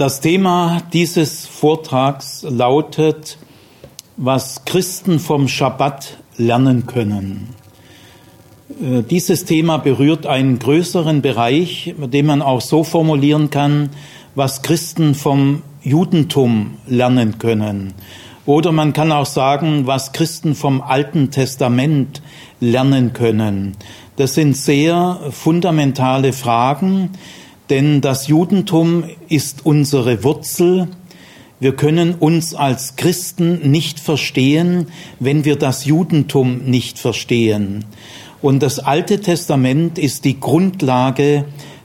Das Thema dieses Vortrags lautet, was Christen vom Schabbat lernen können. Äh, dieses Thema berührt einen größeren Bereich, den man auch so formulieren kann, was Christen vom Judentum lernen können. Oder man kann auch sagen, was Christen vom Alten Testament lernen können. Das sind sehr fundamentale Fragen, denn das Judentum ist unsere Wurzel. Wir können uns als Christen nicht verstehen, wenn wir das Judentum nicht verstehen. Und das Alte Testament ist die Grundlage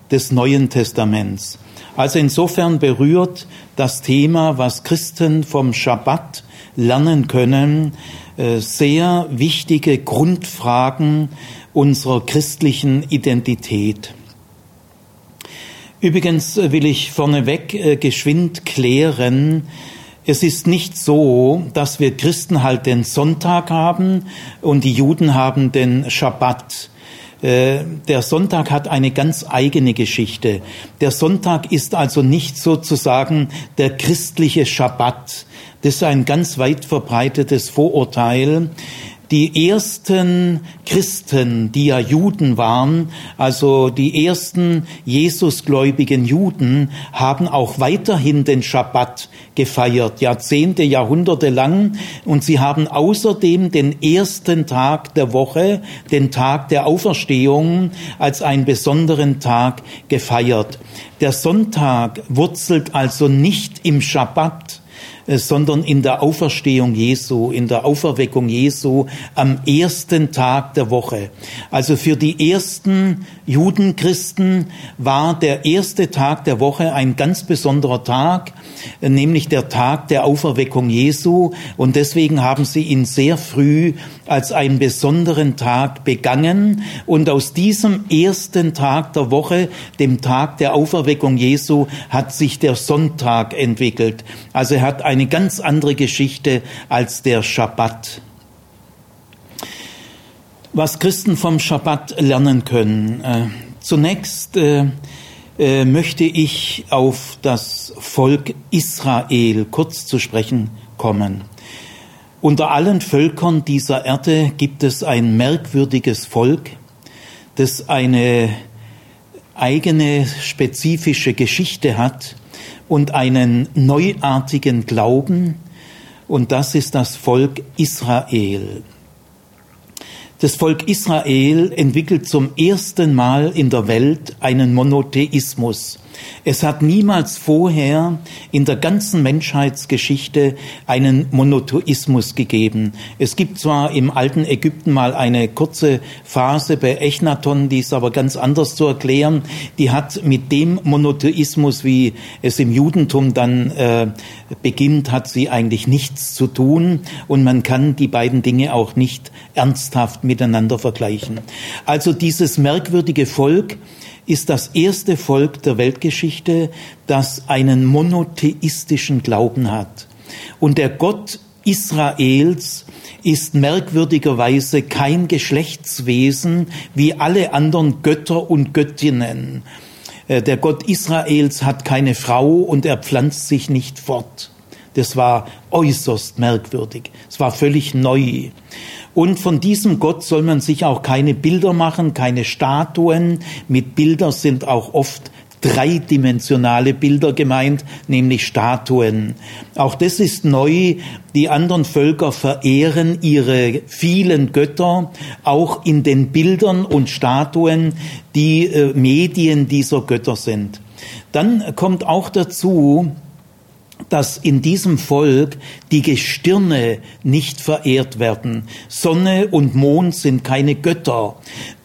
des Neuen Testaments. Also insofern berührt das Thema, was Christen vom Schabbat lernen können, äh, sehr wichtige Grundfragen unserer christlichen Identität. Übrigens will ich vorneweg äh, geschwind klären, es ist nicht so, dass wir Christen halt den Sonntag haben und die Juden haben den Schabbat. Äh, der Sonntag hat eine ganz eigene Geschichte. Der Sonntag ist also nicht sozusagen der christliche Schabbat. Das ist ein ganz weit verbreitetes Vorurteil die ersten Christen, die ja Juden waren, also die ersten Jesusgläubigen Juden, haben auch weiterhin den Schabbat gefeiert, Jahrzehnte, Jahrhunderte lang. Und sie haben außerdem den ersten Tag der Woche, den Tag der Auferstehung, als einen besonderen Tag gefeiert. Der Sonntag wurzelt also nicht im Schabbat, sondern in der Auferstehung Jesu, in der Auferweckung Jesu am ersten Tag der Woche. Also für die ersten Judenchristen war der erste Tag der Woche ein ganz besonderer Tag, äh, nämlich der Tag der Auferweckung Jesu. Und deswegen haben sie ihn sehr früh als einen besonderen Tag begangen. Und aus diesem ersten Tag der Woche, dem Tag der Auferweckung Jesu, hat sich der Sonntag entwickelt. Also er hat eine ganz andere Geschichte als der Schabbat. Was Christen vom Schabbat lernen können. Äh, zunächst äh, äh, möchte ich auf das Volk Israel kurz zu sprechen kommen. Unter allen Völkern dieser Erde gibt es ein merkwürdiges Volk, das eine eigene spezifische Geschichte hat und einen neuartigen Glauben, und das ist das Volk Israel. Das Volk Israel entwickelt zum ersten Mal in der Welt einen Monotheismus. Es hat niemals vorher in der ganzen Menschheitsgeschichte einen Monotheismus gegeben. Es gibt zwar im alten Ägypten mal eine kurze Phase bei Echnaton, die ist aber ganz anders zu erklären. Die hat mit dem Monotheismus, wie es im Judentum dann äh, beginnt, hat sie eigentlich nichts zu tun und man kann die beiden Dinge auch nicht ernsthaft miteinander vergleichen. Also dieses merkwürdige Volk, ist das erste Volk der Weltgeschichte, das einen monotheistischen Glauben hat. Und der Gott Israels ist merkwürdigerweise kein Geschlechtswesen wie alle anderen Götter und Göttinnen. Äh, der Gott Israels hat keine Frau und er pflanzt sich nicht fort. Das war äußerst merkwürdig. Es war völlig neu. Und von diesem Gott soll man sich auch keine Bilder machen, keine Statuen. Mit Bilder sind auch oft dreidimensionale Bilder gemeint, nämlich Statuen. Auch das ist neu. Die anderen Völker verehren ihre vielen Götter auch in den Bildern und Statuen, die äh, Medien dieser Götter sind. Dann kommt auch dazu, dass in diesem Volk die Gestirne nicht verehrt werden. Sonne und Mond sind keine Götter,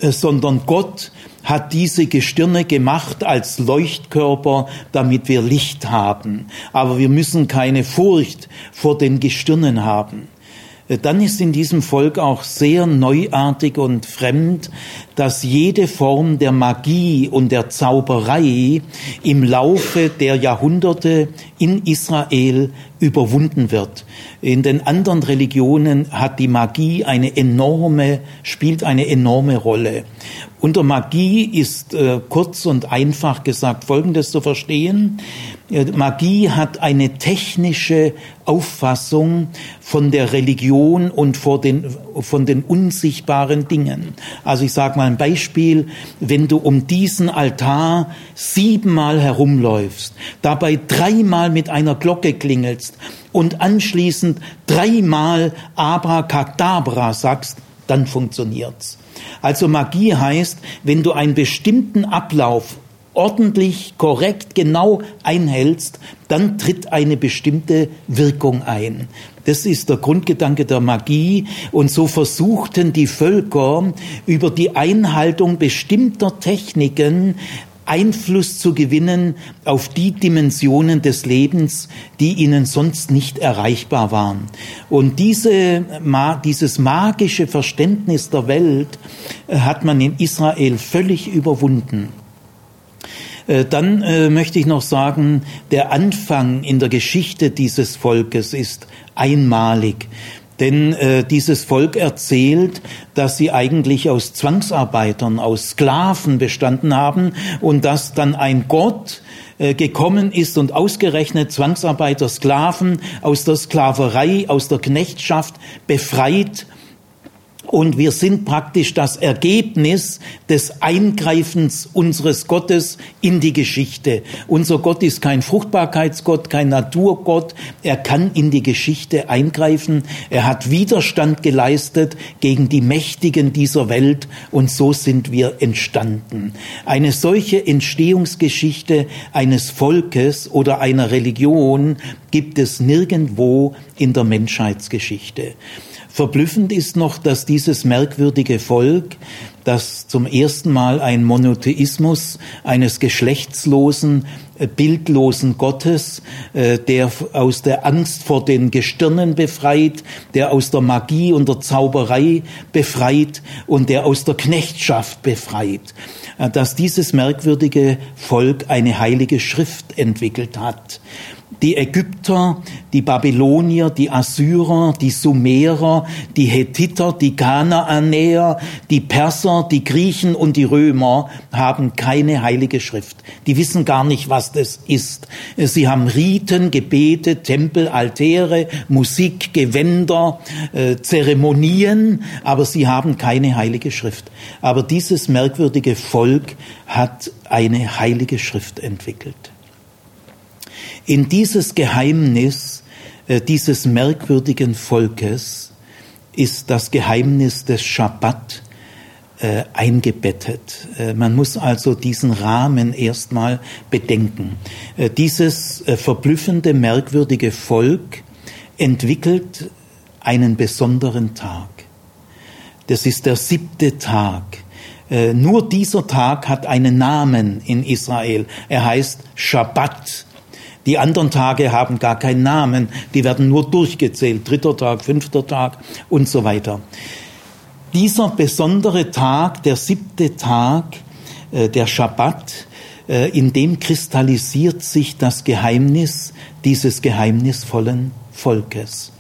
äh, sondern Gott hat diese Gestirne gemacht als Leuchtkörper, damit wir Licht haben. Aber wir müssen keine Furcht vor den Gestirnen haben. Äh, dann ist in diesem Volk auch sehr neuartig und fremd, dass jede Form der Magie und der Zauberei im Laufe der Jahrhunderte in Israel überwunden wird. In den anderen Religionen hat die Magie eine enorme, spielt eine enorme Rolle. Unter Magie ist äh, kurz und einfach gesagt Folgendes zu verstehen. Magie hat eine technische Auffassung von der Religion und von den, von den unsichtbaren Dingen. Also ich sage mal ein Beispiel, wenn du um diesen Altar siebenmal herumläufst, dabei dreimal mit einer Glocke klingelst und anschließend dreimal Abracadabra sagst, dann funktioniert's. Also Magie heißt, wenn du einen bestimmten Ablauf ordentlich, korrekt, genau einhältst, dann tritt eine bestimmte Wirkung ein. Das ist der Grundgedanke der Magie. Und so versuchten die Völker über die Einhaltung bestimmter Techniken Einfluss zu gewinnen auf die Dimensionen des Lebens, die ihnen sonst nicht erreichbar waren. Und diese, dieses magische Verständnis der Welt äh, hat man in Israel völlig überwunden. Äh, dann äh, möchte ich noch sagen, der Anfang in der Geschichte dieses Volkes ist einmalig. Denn äh, dieses Volk erzählt, dass sie eigentlich aus Zwangsarbeitern, aus Sklaven bestanden haben und dass dann ein Gott äh, gekommen ist und ausgerechnet Zwangsarbeiter, Sklaven aus der Sklaverei, aus der Knechtschaft befreit und wir sind praktisch das Ergebnis des Eingreifens unseres Gottes in die Geschichte. Unser Gott ist kein Fruchtbarkeitsgott, kein Naturgott. Er kann in die Geschichte eingreifen. Er hat Widerstand geleistet gegen die Mächtigen dieser Welt und so sind wir entstanden. Eine solche Entstehungsgeschichte eines Volkes oder einer Religion gibt es nirgendwo in der Menschheitsgeschichte. Verblüffend ist noch, dass dieses merkwürdige Volk, das zum ersten Mal ein Monotheismus eines geschlechtslosen, bildlosen Gottes, äh, der aus der Angst vor den Gestirnen befreit, der aus der Magie und der Zauberei befreit und der aus der Knechtschaft befreit, äh, dass dieses merkwürdige Volk eine heilige Schrift entwickelt hat die Ägypter, die Babylonier, die Assyrer, die Sumerer, die Hethiter, die Kanaanäer, die Perser, die Griechen und die Römer haben keine heilige Schrift. Die wissen gar nicht, was das ist. Sie haben Riten, Gebete, Tempel, Altäre, Musik, Gewänder, äh, Zeremonien, aber sie haben keine heilige Schrift. Aber dieses merkwürdige Volk hat eine heilige Schrift entwickelt. In dieses Geheimnis äh, dieses merkwürdigen Volkes ist das Geheimnis des Schabbat äh, eingebettet. Äh, man muss also diesen Rahmen erstmal bedenken. Äh, dieses äh, verblüffende, merkwürdige Volk entwickelt einen besonderen Tag. Das ist der siebte Tag. Äh, nur dieser Tag hat einen Namen in Israel. Er heißt Schabbat die anderen Tage haben gar keinen Namen, die werden nur durchgezählt, dritter Tag, fünfter Tag und so weiter. Dieser besondere Tag, der siebte Tag, äh, der Schabbat, äh, in dem kristallisiert sich das Geheimnis dieses geheimnisvollen Volkes.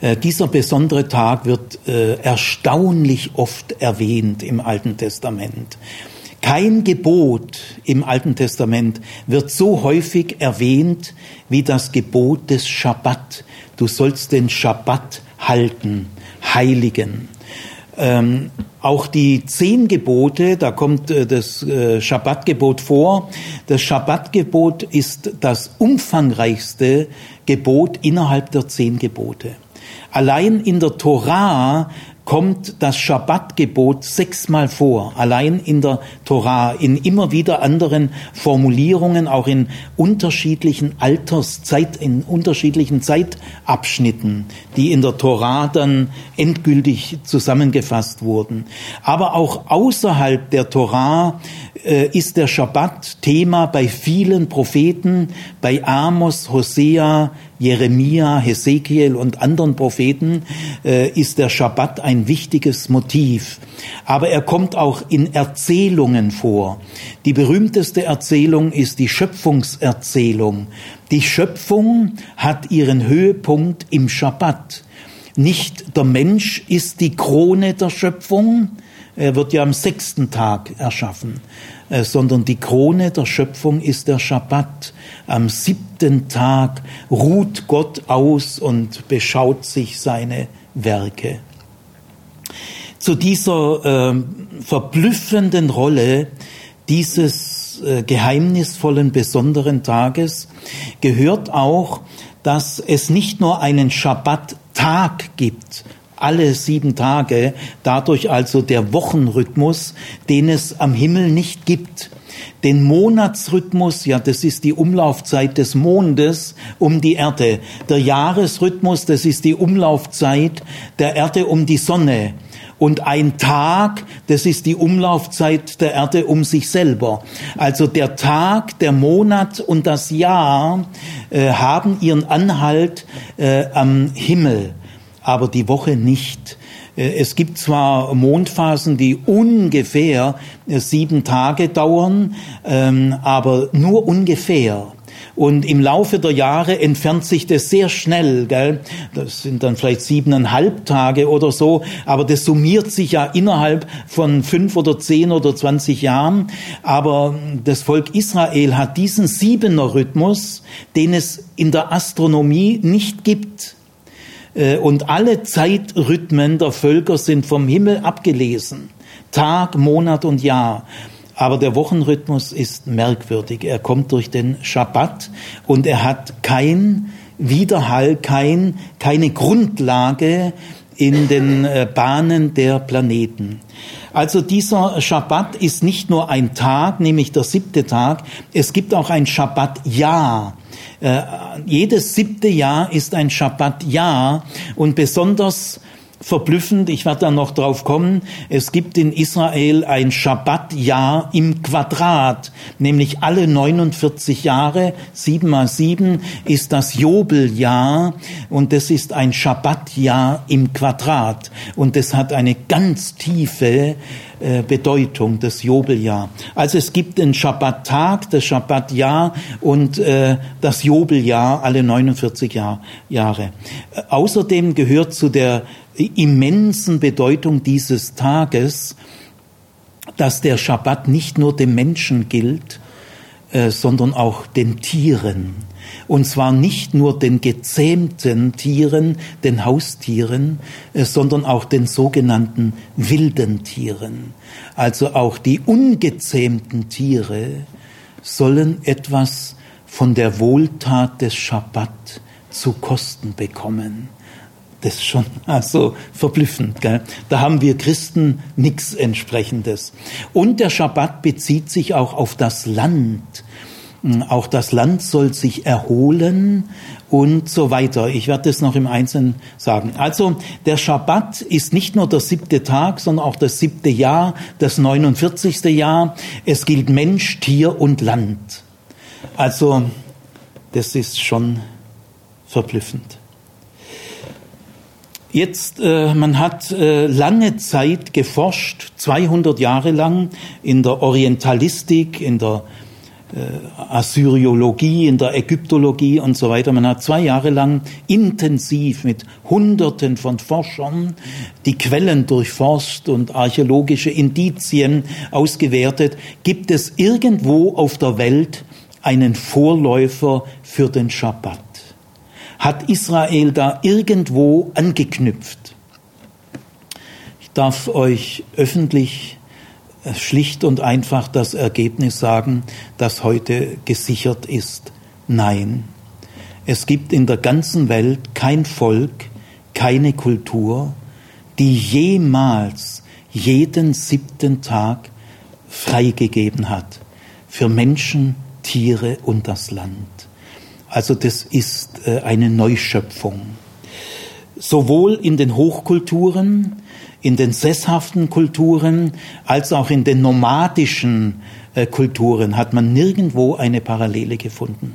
Äh, dieser besondere Tag wird erstaunlich oft erwähnt im Alten Testament. Kein Gebot im Alten Testament wird so häufig erwähnt wie das Gebot des Schabbat. Du sollst den Schabbat halten, heiligen. Ähm, auch die zehn Gebote, da kommt äh, das äh, Schabbatgebot vor. Das Schabbatgebot ist das umfangreichste Gebot innerhalb der zehn Gebote. Allein in der Torah kommt das Schabbatgebot sechsmal vor, allein in der Torah, in immer wieder anderen Formulierungen, auch in unterschiedlichen Alterszeit, in unterschiedlichen Zeitabschnitten, die in der Torah dann endgültig zusammengefasst wurden. Aber auch außerhalb der Torah äh, ist der Schabbat Thema bei vielen Propheten, bei Amos, Hosea, Jeremia, Hesekiel und anderen Propheten äh, ist der Schabbat ein wichtiges Motiv. Aber er kommt auch in Erzählungen vor. Die berühmteste Erzählung ist die Schöpfungserzählung. Die Schöpfung hat ihren Höhepunkt im Schabbat. Nicht der Mensch ist die Krone der Schöpfung, er wird ja am sechsten Tag erschaffen, sondern die Krone der Schöpfung ist der Schabbat. Am siebten Tag ruht Gott aus und beschaut sich seine Werke. Zu dieser äh, verblüffenden Rolle dieses äh, geheimnisvollen, besonderen Tages gehört auch, dass es nicht nur einen Schabbat-Tag gibt, alle sieben Tage, dadurch also der Wochenrhythmus, den es am Himmel nicht gibt. Den Monatsrhythmus, ja, das ist die Umlaufzeit des Mondes um die Erde. Der Jahresrhythmus, das ist die Umlaufzeit der Erde um die Sonne. Und ein Tag, das ist die Umlaufzeit der Erde um sich selber. Also der Tag, der Monat und das Jahr äh, haben ihren Anhalt äh, am Himmel aber die Woche nicht. Äh, es gibt zwar Mondphasen, die ungefähr äh, sieben Tage dauern, ähm, aber nur ungefähr. Und im Laufe der Jahre entfernt sich das sehr schnell, gell? Das sind dann vielleicht siebeneinhalb Tage oder so, aber das summiert sich ja innerhalb von fünf oder zehn oder zwanzig Jahren. Aber das Volk Israel hat diesen Siebener Rhythmus, den es in der Astronomie nicht gibt. Äh, und alle Zeitrhythmen der Völker sind vom Himmel abgelesen. Tag, Monat und Jahr. Aber der Wochenrhythmus ist merkwürdig. Er kommt durch den Schabbat und er hat kein Widerhall, kein, keine Grundlage in den äh, Bahnen der Planeten. Also dieser Schabbat ist nicht nur ein Tag, nämlich der siebte Tag, es gibt auch ein Schabbatjahr. Äh, jedes siebte Jahr ist ein Schabbatjahr und besonders verblüffend, ich werde da noch drauf kommen, es gibt in Israel ein Schabbatjahr im Quadrat, nämlich alle 49 Jahre, sieben mal sieben, ist das Jobeljahr und das ist ein Schabbatjahr im Quadrat und das hat eine ganz tiefe Bedeutung, das Jobeljahr. Also es gibt den Schabbattag, das Schabbatjahr und äh, das Jobeljahr alle 49 Jahr, Jahre. Äh, außerdem gehört zu der immensen Bedeutung dieses Tages, dass der Schabbat nicht nur dem Menschen gilt, äh, sondern auch den Tieren. Und zwar nicht nur den gezähmten Tieren, den Haustieren, äh, sondern auch den sogenannten wilden Tieren. Also auch die ungezähmten Tiere sollen etwas von der Wohltat des Schabbat zu Kosten bekommen. Das ist schon also verblüffend. Gell? Da haben wir Christen nichts entsprechendes. Und der Schabbat bezieht sich auch auf das Land. Hm, auch das Land soll sich erholen und so weiter. Ich werde das noch im Einzelnen sagen. Also der Schabbat ist nicht nur der siebte Tag, sondern auch das siebte Jahr, das 49. Jahr. Es gilt Mensch, Tier und Land. Also das ist schon verblüffend. Jetzt, äh, man hat äh, lange Zeit geforscht, 200 Jahre lang in der Orientalistik, in der äh, Assyriologie, in der Ägyptologie und so weiter. Man hat zwei Jahre lang intensiv mit Hunderten von Forschern die Quellen durchforscht und archäologische Indizien ausgewertet. Gibt es irgendwo auf der Welt einen Vorläufer für den Schabbat? Hat Israel da irgendwo angeknüpft? Ich darf euch öffentlich äh, schlicht und einfach das Ergebnis sagen, das heute gesichert ist. Nein. Es gibt in der ganzen Welt kein Volk, keine Kultur, die jemals jeden siebten Tag freigegeben hat für Menschen, Tiere und das Land. Also das ist äh, eine Neuschöpfung. Sowohl in den Hochkulturen, in den sesshaften Kulturen, als auch in den nomadischen äh, Kulturen hat man nirgendwo eine Parallele gefunden.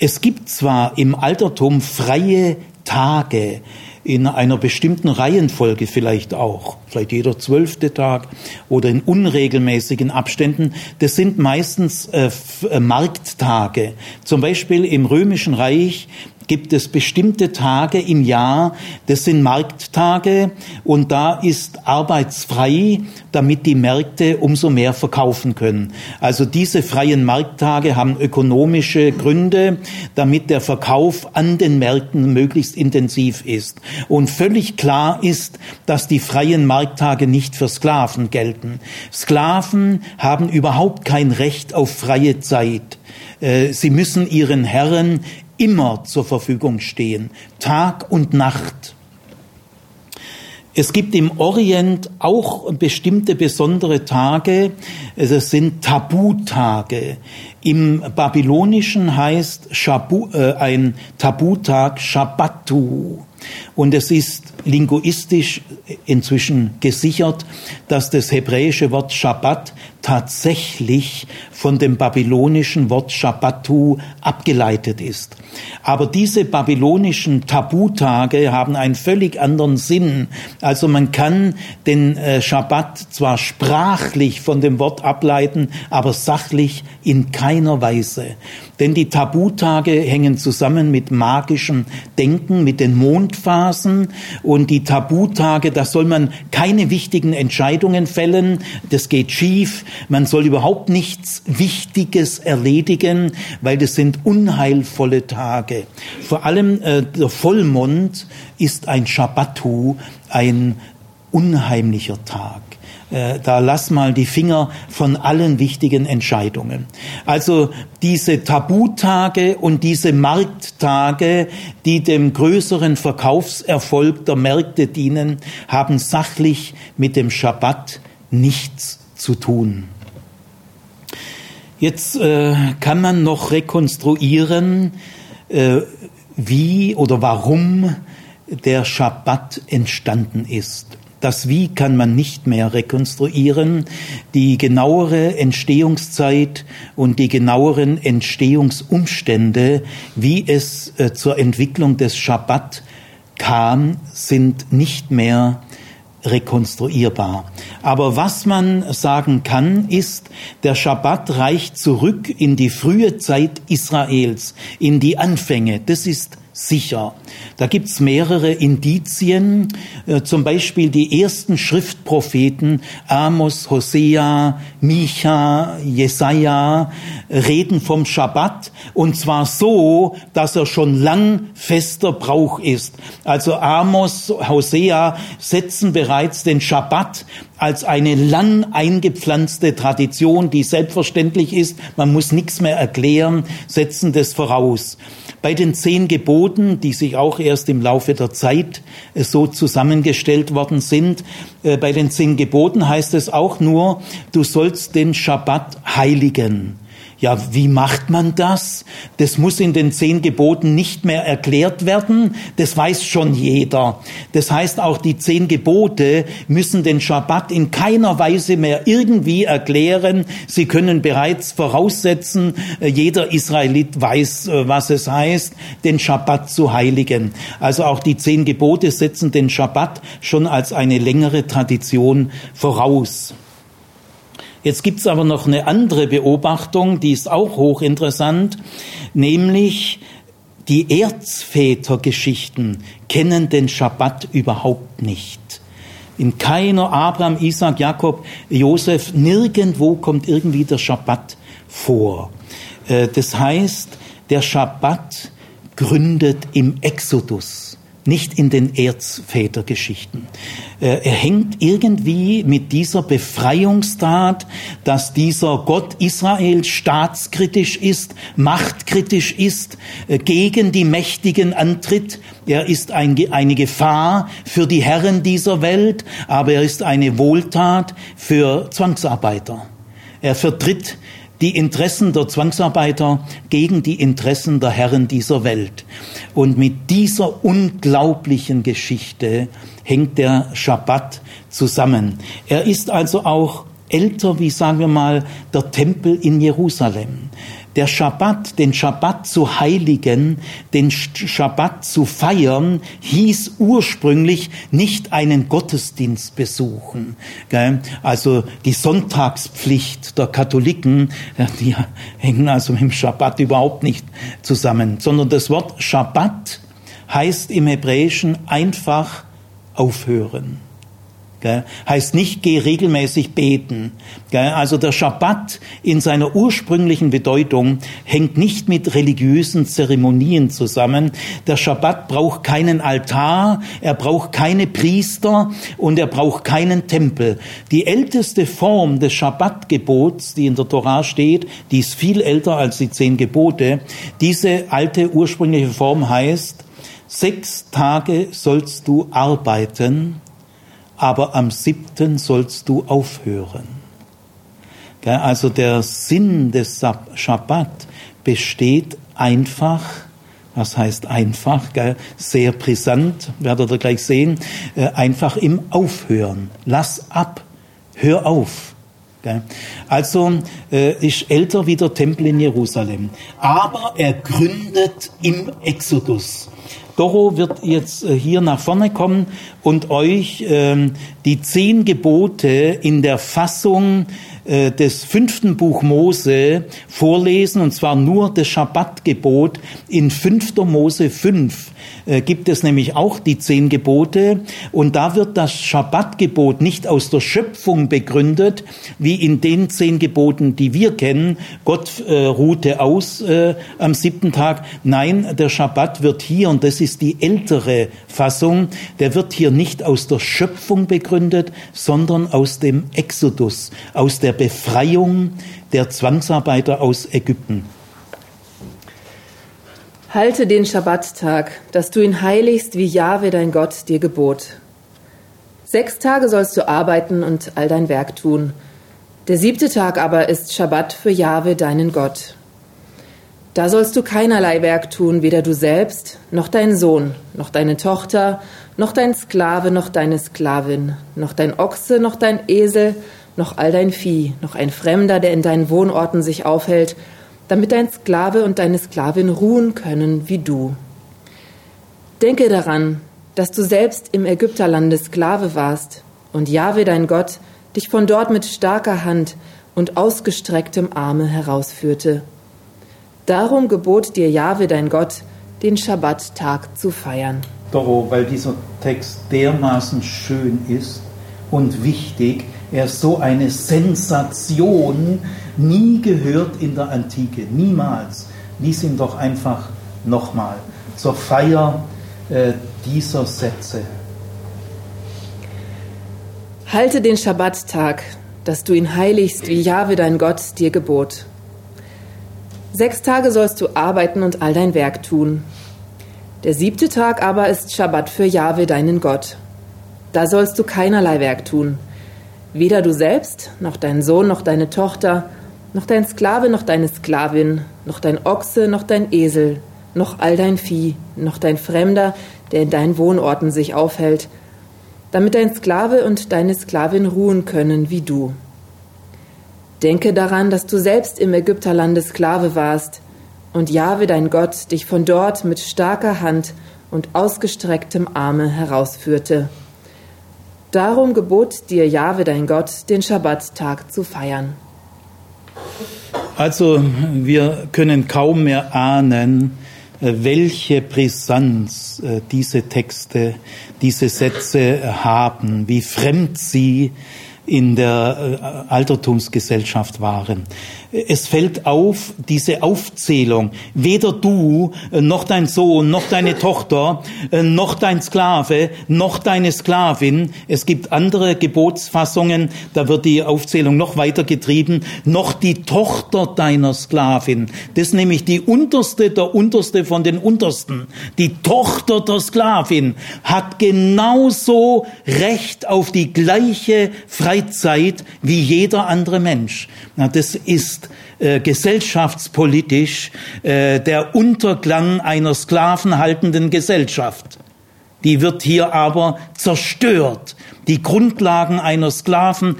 Es gibt zwar im Altertum freie Tage, in einer bestimmten Reihenfolge vielleicht auch, vielleicht jeder zwölfte Tag oder in unregelmäßigen Abständen. Das sind meistens äh, äh Markttage. Zum Beispiel im Römischen Reich gibt es bestimmte Tage im Jahr, das sind Markttage und da ist arbeitsfrei, damit die Märkte umso mehr verkaufen können. Also diese freien Markttage haben ökonomische Gründe, damit der Verkauf an den Märkten möglichst intensiv ist. Und völlig klar ist, dass die freien Markttage nicht für Sklaven gelten. Sklaven haben überhaupt kein Recht auf freie Zeit. Äh, sie müssen ihren Herren immer zur Verfügung stehen, Tag und Nacht. Es gibt im Orient auch bestimmte besondere Tage, es sind Tabutage. Im Babylonischen heißt Shabu, äh, ein Tabutag Shabbatu. Und es ist linguistisch inzwischen gesichert, dass das hebräische Wort Shabbat tatsächlich von dem babylonischen Wort Shabbatu abgeleitet ist. Aber diese babylonischen Tabutage haben einen völlig anderen Sinn. Also man kann den äh, Schabbat zwar sprachlich von dem Wort ableiten, aber sachlich in keiner Weise. Denn die Tabutage hängen zusammen mit magischem Denken, mit den Mondphasen und die Tabutage, da soll man keine wichtigen Entscheidungen fällen, das geht schief, man soll überhaupt nichts Wichtiges erledigen, weil das sind unheilvolle Tage. Vor allem äh, der Vollmond ist ein Shabbatu, ein unheimlicher Tag. Äh, da lass mal die Finger von allen wichtigen Entscheidungen. Also diese Tabutage und diese Markttage, die dem größeren Verkaufserfolg der Märkte dienen, haben sachlich mit dem Schabbat nichts zu tun. Jetzt äh, kann man noch rekonstruieren, äh, wie oder warum der Schabbat entstanden ist. Das Wie kann man nicht mehr rekonstruieren. Die genauere Entstehungszeit und die genaueren Entstehungsumstände, wie es äh, zur Entwicklung des Schabbat kam, sind nicht mehr rekonstruierbar. Aber was man sagen kann, ist, der Schabbat reicht zurück in die frühe Zeit Israels, in die Anfänge. Das ist sicher. Da gibt's mehrere Indizien, äh, zum Beispiel die ersten Schriftpropheten Amos, Hosea, Micha, Jesaja reden vom Schabbat und zwar so, dass er schon lang fester Brauch ist. Also Amos, Hosea setzen bereits den Schabbat als eine lang eingepflanzte Tradition, die selbstverständlich ist, man muss nichts mehr erklären, setzen das voraus. Bei den zehn Geboten, die sich auch erst im Laufe der Zeit äh, so zusammengestellt worden sind, äh, bei den zehn Geboten heißt es auch nur, du sollst den Schabbat heiligen. Ja, wie macht man das? Das muss in den zehn Geboten nicht mehr erklärt werden. Das weiß schon jeder. Das heißt, auch die zehn Gebote müssen den Schabbat in keiner Weise mehr irgendwie erklären. Sie können bereits voraussetzen, äh, jeder Israelit weiß, äh, was es heißt, den Schabbat zu heiligen. Also auch die zehn Gebote setzen den Schabbat schon als eine längere Tradition voraus. Jetzt gibt's aber noch eine andere Beobachtung, die ist auch hochinteressant, nämlich die Erzvätergeschichten kennen den Schabbat überhaupt nicht. In keiner Abraham, Isaac, Jakob, Josef, nirgendwo kommt irgendwie der Schabbat vor. Äh, das heißt, der Schabbat gründet im Exodus nicht in den Erzvätergeschichten. Äh, er hängt irgendwie mit dieser Befreiungstat, dass dieser Gott Israel staatskritisch ist, machtkritisch ist, äh, gegen die Mächtigen antritt. Er ist eine Gefahr für die Herren dieser Welt, aber er ist eine Wohltat für Zwangsarbeiter. Er vertritt die Interessen der Zwangsarbeiter gegen die Interessen der Herren dieser Welt. Und mit dieser unglaublichen Geschichte hängt der Schabbat zusammen. Er ist also auch älter wie, sagen wir mal, der Tempel in Jerusalem. Der Schabbat, den Schabbat zu heiligen, den Schabbat zu feiern, hieß ursprünglich nicht einen Gottesdienst besuchen. Also die Sonntagspflicht der Katholiken, die hängen also mit dem Schabbat überhaupt nicht zusammen, sondern das Wort Schabbat heißt im Hebräischen einfach aufhören. Heißt nicht, geh regelmäßig beten. Also der Schabbat in seiner ursprünglichen Bedeutung hängt nicht mit religiösen Zeremonien zusammen. Der Schabbat braucht keinen Altar, er braucht keine Priester und er braucht keinen Tempel. Die älteste Form des Schabbatgebots, die in der Torah steht, die ist viel älter als die zehn Gebote. Diese alte ursprüngliche Form heißt, sechs Tage sollst du arbeiten, aber am siebten sollst du aufhören. Also der Sinn des Schabbat besteht einfach, was heißt einfach, sehr brisant, werdet ihr gleich sehen, äh, einfach im Aufhören. Lass ab, hör auf. Also äh, ist älter wie der Tempel in Jerusalem. Aber er gründet im Exodus. Doro wird jetzt äh, hier nach vorne kommen und euch ähm, die zehn Gebote in der Fassung äh, des fünften Buch Mose vorlesen, und zwar nur das Schabbatgebot in fünfter Mose 5 äh, gibt es nämlich auch die zehn Gebote und da wird das Schabbatgebot nicht aus der Schöpfung begründet, wie in den zehn Geboten, die wir kennen. Gott äh, ruhte aus äh, am siebten Tag. Nein, der Schabbat wird hier, und das ist die ältere Fassung, der wird hier nicht aus der Schöpfung begründet, sondern aus dem Exodus, aus der Befreiung der Zwangsarbeiter aus Ägypten. Halte den Schabbattag, dass du ihn heiligst, wie Jahwe dein Gott dir gebot. Sechs Tage sollst du arbeiten und all dein Werk tun. Der siebte Tag aber ist Schabbat für Jahwe deinen Gott. Da sollst du keinerlei Werk tun, weder du selbst, noch dein Sohn, noch deine Tochter, noch dein Sklave, noch deine Sklavin, noch dein Ochse, noch dein Esel, noch all dein Vieh, noch ein Fremder, der in deinen Wohnorten sich aufhält, damit dein Sklave und deine Sklavin ruhen können wie du. Denke daran, dass du selbst im Ägypterlande Sklave warst und Jahwe dein Gott dich von dort mit starker Hand und ausgestrecktem Arme herausführte. Darum gebot dir Jahwe dein Gott, den Schabbattag zu feiern. Doro, weil dieser Text dermaßen schön ist und wichtig, er ist so eine Sensation, nie gehört in der Antike, niemals. Lies ihn doch einfach nochmal zur Feier äh, dieser Sätze. Halte den Schabbattag, dass du ihn heiligst, wie Jahwe dein Gott dir gebot. Sechs Tage sollst du arbeiten und all dein Werk tun. Der siebte Tag aber ist Schabbat für Jahwe deinen Gott. Da sollst du keinerlei Werk tun. Weder du selbst, noch dein Sohn, noch deine Tochter, noch dein Sklave, noch deine Sklavin, noch dein Ochse, noch dein Esel, noch all dein Vieh, noch dein Fremder, der in deinen Wohnorten sich aufhält, damit dein Sklave und deine Sklavin ruhen können wie du. Denke daran, dass du selbst im Ägypterlande Sklave warst und Jahwe dein Gott dich von dort mit starker Hand und ausgestrecktem Arme herausführte. Darum gebot dir Jahwe dein Gott, den Schabbattag zu feiern. Also wir können kaum mehr ahnen, äh, welche Brisanz äh, diese Texte, diese Sätze haben, wie fremd sie in der äh, Altertumsgesellschaft waren. Es fällt auf, diese Aufzählung, weder du, äh, noch dein Sohn, noch deine Tochter, äh, noch dein Sklave, noch deine Sklavin, es gibt andere Gebotsfassungen, da wird die Aufzählung noch weiter getrieben, noch die Tochter deiner Sklavin, das ist nämlich die unterste, der unterste von den untersten, die Tochter der Sklavin hat genauso Recht auf die gleiche Freizeit wie jeder andere Mensch. Na, das ist äh, gesellschaftspolitisch äh, der Unterklang einer sklavenhaltenden Gesellschaft. Die wird hier aber zerstört. Die Grundlagen einer Sklaven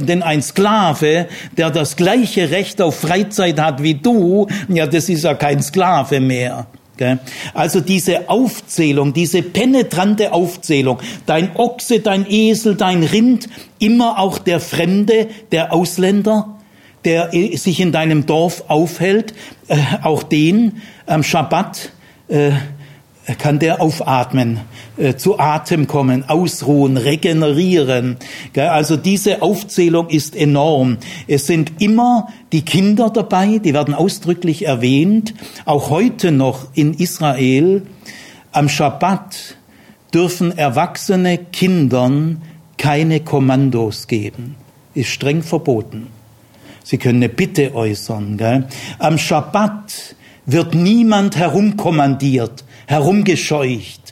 denn ein Sklave, der das gleiche Recht auf Freizeit hat wie du, ja, das ist ja kein Sklave mehr. Also diese Aufzählung, diese penetrante Aufzählung, dein Ochse, dein Esel, dein Rind, immer auch der Fremde, der Ausländer, der sich in deinem Dorf aufhält, äh, auch den am Schabbat äh, kann der aufatmen, äh, zu Atem kommen, ausruhen, regenerieren. Also diese Aufzählung ist enorm. Es sind immer die Kinder dabei, die werden ausdrücklich erwähnt, auch heute noch in Israel. Am Schabbat dürfen erwachsene Kindern keine Kommandos geben. Ist streng verboten. Sie können eine Bitte äußern. Gell? Am Schabbat wird niemand herumkommandiert herumgescheucht.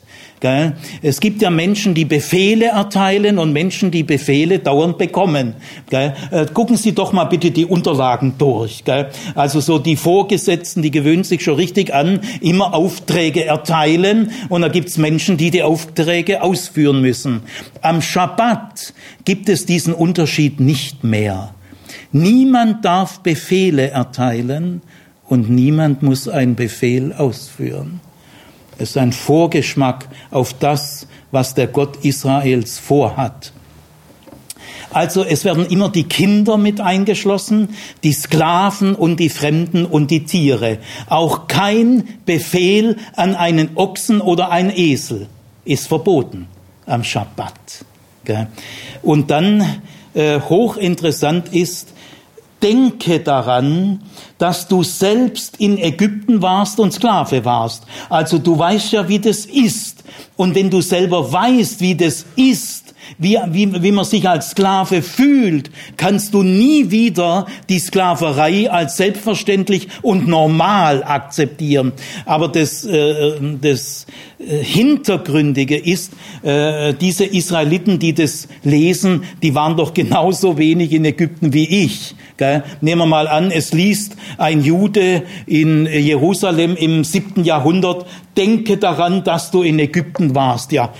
Es gibt ja Menschen, die Befehle erteilen und Menschen, die Befehle dauernd bekommen. Äh, gucken Sie doch mal bitte die Unterlagen durch. Also so die Vorgesetzten, die gewöhnen sich schon richtig an, immer Aufträge erteilen und da gibt's Menschen, die die Aufträge ausführen müssen. Am Schabbat gibt es diesen Unterschied nicht mehr. Niemand darf Befehle erteilen und niemand muss einen Befehl ausführen. Es ist ein Vorgeschmack auf das, was der Gott Israels vorhat. Also es werden immer die Kinder mit eingeschlossen, die Sklaven und die Fremden und die Tiere. Auch kein Befehl an einen Ochsen oder einen Esel ist verboten am Schabbat. Und dann äh, hochinteressant ist, denke daran, dass du selbst in Ägypten warst und Sklave warst. Also du weißt ja, wie das ist. Und wenn du selber weißt, wie das ist, wie, wie, wie man sich als Sklave fühlt, kannst du nie wieder die Sklaverei als selbstverständlich und normal akzeptieren. Aber das, äh, das äh, Hintergründige ist, äh, diese Israeliten, die das lesen, die waren doch genauso wenig in Ägypten wie ich. Gell? Nehmen wir mal an, es liest ein Jude in Jerusalem im siebten Jahrhundert, denke daran, dass du in Ägypten warst. Ja,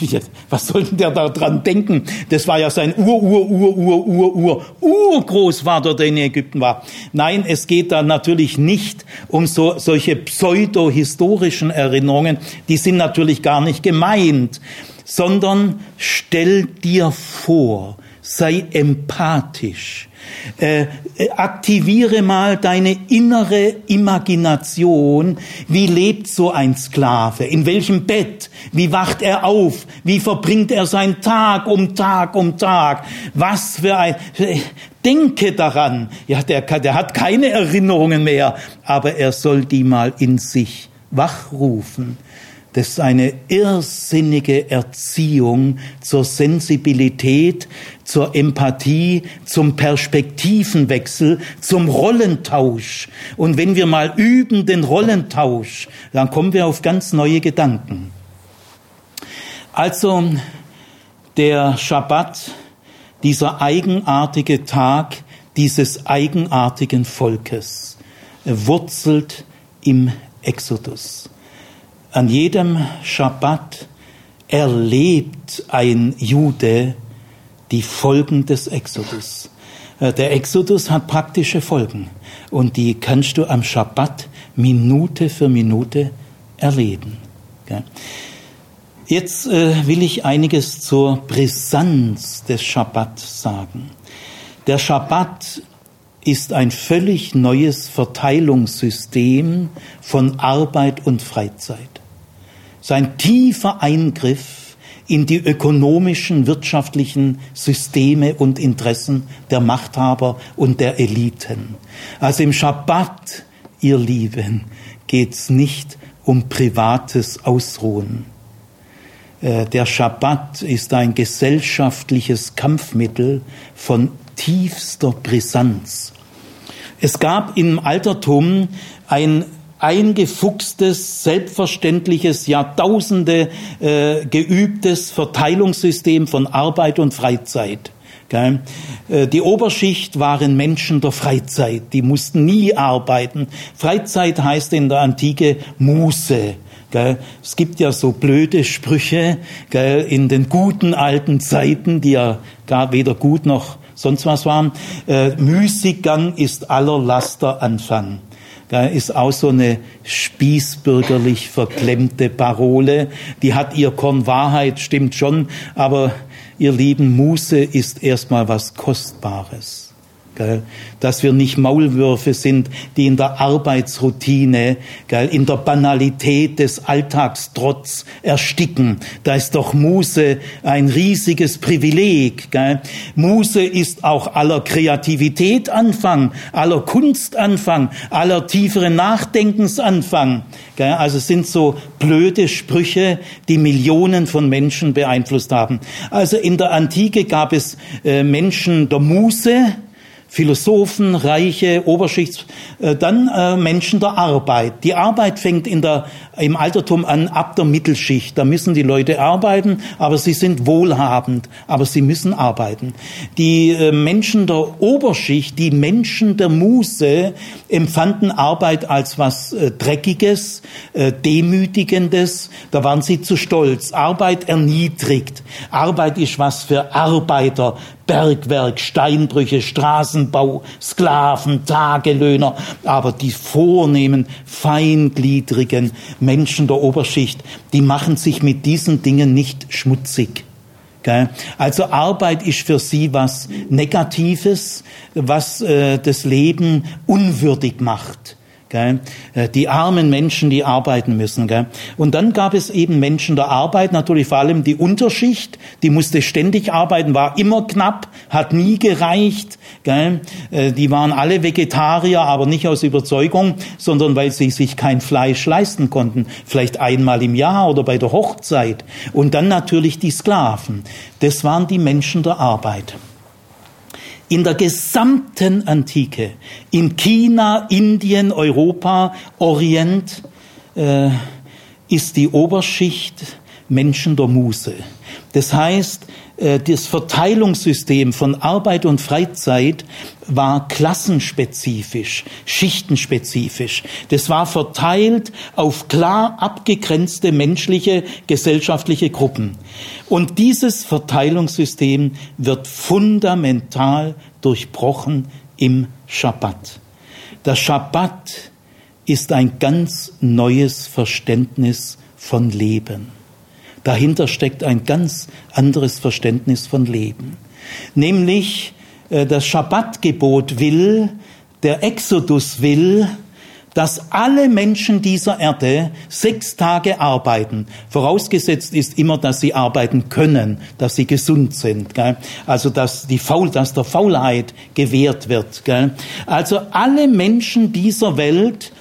was soll denn der da dran denken? Das war ja sein Ur, Ur, Ur, Ur, Ur, Ur, Urgroßvater, der in Ägypten war. Nein, es geht da natürlich nicht um so, solche pseudo-historischen Erinnerungen, die sind natürlich gar nicht gemeint, sondern stell dir vor, sei empathisch, äh, aktiviere mal deine innere Imagination. Wie lebt so ein Sklave? In welchem Bett? Wie wacht er auf? Wie verbringt er seinen Tag um Tag um Tag? Was für ein, denke daran. Ja, der, der hat keine Erinnerungen mehr, aber er soll die mal in sich wachrufen. Das ist eine irrsinnige Erziehung zur Sensibilität, zur Empathie, zum Perspektivenwechsel, zum Rollentausch. Und wenn wir mal üben den Rollentausch, dann kommen wir auf ganz neue Gedanken. Also der Schabbat, dieser eigenartige Tag dieses eigenartigen Volkes, wurzelt im Exodus. An jedem Schabbat erlebt ein Jude die Folgen des Exodus. Äh, der Exodus hat praktische Folgen und die kannst du am Schabbat Minute für Minute erleben. Jetzt äh, will ich einiges zur Brisanz des Schabbat sagen. Der Schabbat ist ein völlig neues Verteilungssystem von Arbeit und Freizeit sein tiefer Eingriff in die ökonomischen, wirtschaftlichen Systeme und Interessen der Machthaber und der Eliten. Also im Schabbat, ihr Lieben, geht's nicht um privates Ausruhen. Äh, der Schabbat ist ein gesellschaftliches Kampfmittel von tiefster Brisanz. Es gab im Altertum ein eingefuchstes, selbstverständliches, Jahrtausende äh, geübtes Verteilungssystem von Arbeit und Freizeit. Gell? Äh, die Oberschicht waren Menschen der Freizeit, die mussten nie arbeiten. Freizeit heißt in der Antike Muße. Gell? Es gibt ja so blöde Sprüche gell, in den guten alten Zeiten, die ja gar weder gut noch sonst was waren. Äh, Müßiggang ist aller Laster Anfang. Gell, ist auch so eine spießbürgerlich verklemmte Parole. Die hat ihr Korn Wahrheit, stimmt schon, aber ihr lieben Muße ist erstmal was Kostbares dass wir nicht Maulwürfe sind, die in der Arbeitsroutine, in der Banalität des Alltagstrotz ersticken. Da ist doch Muße ein riesiges Privileg. Muße ist auch aller Kreativität Anfang, aller Kunst Anfang, aller tieferen Nachdenkens Anfang. Also es sind so blöde Sprüche, die Millionen von Menschen beeinflusst haben. Also in der Antike gab es äh, Menschen der Muße, Philosophen, Reiche, Oberschichts, äh, dann äh, Menschen der Arbeit. Die Arbeit fängt in der, im Altertum an ab der Mittelschicht. Da müssen die Leute arbeiten, aber sie sind wohlhabend, aber sie müssen arbeiten. Die äh, Menschen der Oberschicht, die Menschen der Muße empfanden Arbeit als was Dreckiges, Demütigendes. Da waren sie zu stolz. Arbeit erniedrigt. Arbeit ist was für Arbeiter, Bergwerk, Steinbrüche, Straßenbau, Sklaven, Tagelöhner, aber die vornehmen, feingliedrigen Menschen der Oberschicht, die machen sich mit diesen Dingen nicht schmutzig. Also Arbeit ist für sie was Negatives, was äh, das Leben unwürdig macht. Gell? Äh, die armen Menschen, die arbeiten müssen. Gell? Und dann gab es eben Menschen der Arbeit, natürlich vor allem die Unterschicht, die musste ständig arbeiten, war immer knapp, hat nie gereicht. Gell? Äh, die waren alle Vegetarier, aber nicht aus Überzeugung, sondern weil sie sich kein Fleisch leisten konnten. Vielleicht einmal im Jahr oder bei der Hochzeit. Und dann natürlich die Sklaven. Das waren die Menschen der Arbeit in der gesamten Antike, in China, Indien, Europa, Orient, äh, ist die Oberschicht Menschen der Muse. Das heißt, das Verteilungssystem von Arbeit und Freizeit war klassenspezifisch, schichtenspezifisch. Das war verteilt auf klar abgegrenzte menschliche, gesellschaftliche Gruppen. Und dieses Verteilungssystem wird fundamental durchbrochen im Schabbat. Der Schabbat ist ein ganz neues Verständnis von Leben. Dahinter steckt ein ganz anderes Verständnis von Leben. Nämlich äh, das Schabbatgebot will, der Exodus will, dass alle Menschen dieser Erde sechs Tage arbeiten. Vorausgesetzt ist immer, dass sie arbeiten können, dass sie gesund sind. Gell? Also dass, die Faul, dass der Faulheit gewährt wird. Gell? Also alle Menschen dieser Welt